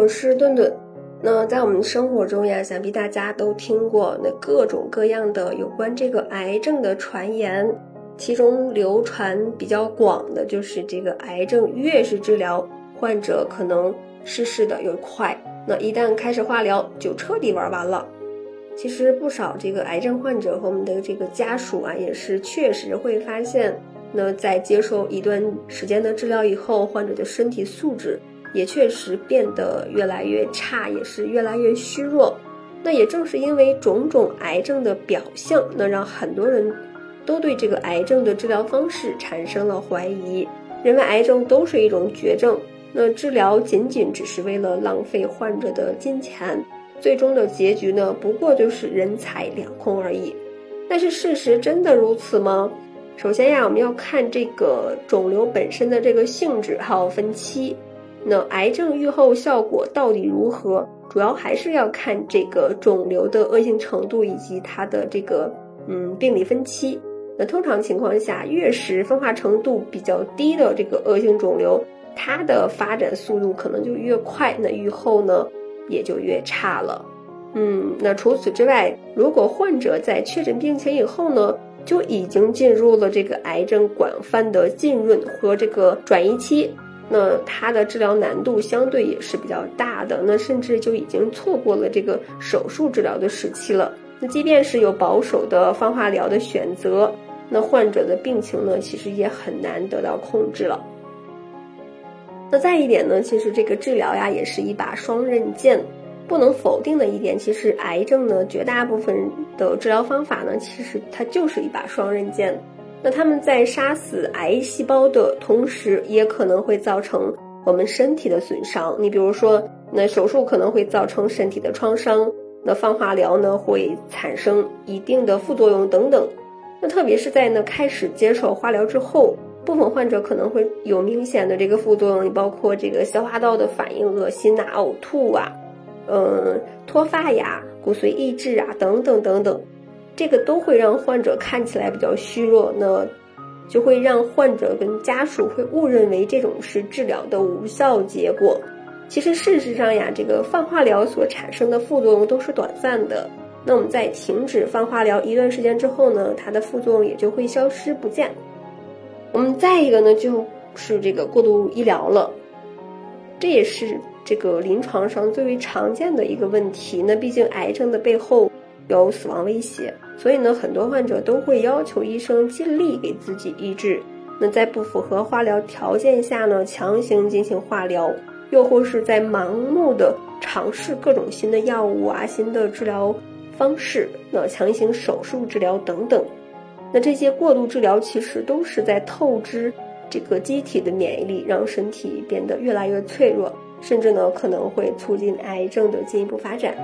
我是顿顿。那在我们生活中呀，想必大家都听过那各种各样的有关这个癌症的传言，其中流传比较广的就是这个癌症越是治疗，患者可能逝世的越快。那一旦开始化疗，就彻底玩完了。其实不少这个癌症患者和我们的这个家属啊，也是确实会发现，那在接受一段时间的治疗以后，患者的身体素质。也确实变得越来越差，也是越来越虚弱。那也正是因为种种癌症的表象，那让很多人都对这个癌症的治疗方式产生了怀疑，认为癌症都是一种绝症。那治疗仅仅只是为了浪费患者的金钱，最终的结局呢，不过就是人财两空而已。但是事实真的如此吗？首先呀，我们要看这个肿瘤本身的这个性质，还有分期。那癌症愈后效果到底如何？主要还是要看这个肿瘤的恶性程度以及它的这个嗯病理分期。那通常情况下，越是分化程度比较低的这个恶性肿瘤，它的发展速度可能就越快，那愈后呢也就越差了。嗯，那除此之外，如果患者在确诊病情以后呢，就已经进入了这个癌症广泛的浸润和这个转移期。那它的治疗难度相对也是比较大的，那甚至就已经错过了这个手术治疗的时期了。那即便是有保守的放化疗的选择，那患者的病情呢，其实也很难得到控制了。那再一点呢，其实这个治疗呀，也是一把双刃剑。不能否定的一点，其实癌症呢，绝大部分的治疗方法呢，其实它就是一把双刃剑。那他们在杀死癌细胞的同时，也可能会造成我们身体的损伤。你比如说，那手术可能会造成身体的创伤，那放化疗呢会产生一定的副作用等等。那特别是在呢开始接受化疗之后，部分患者可能会有明显的这个副作用，包括这个消化道的反应、恶心呐、呕吐啊，嗯，脱发呀、骨髓抑制啊等等等等。这个都会让患者看起来比较虚弱，那就会让患者跟家属会误认为这种是治疗的无效结果。其实事实上呀，这个放化疗所产生的副作用都是短暂的。那我们在停止放化疗一段时间之后呢，它的副作用也就会消失不见。我们再一个呢，就是这个过度医疗了，这也是这个临床上最为常见的一个问题。那毕竟癌症的背后。有死亡威胁，所以呢，很多患者都会要求医生尽力给自己医治。那在不符合化疗条件下呢，强行进行化疗，又或是在盲目的尝试各种新的药物啊、新的治疗方式，那强行手术治疗等等。那这些过度治疗其实都是在透支这个机体的免疫力，让身体变得越来越脆弱，甚至呢可能会促进癌症的进一步发展。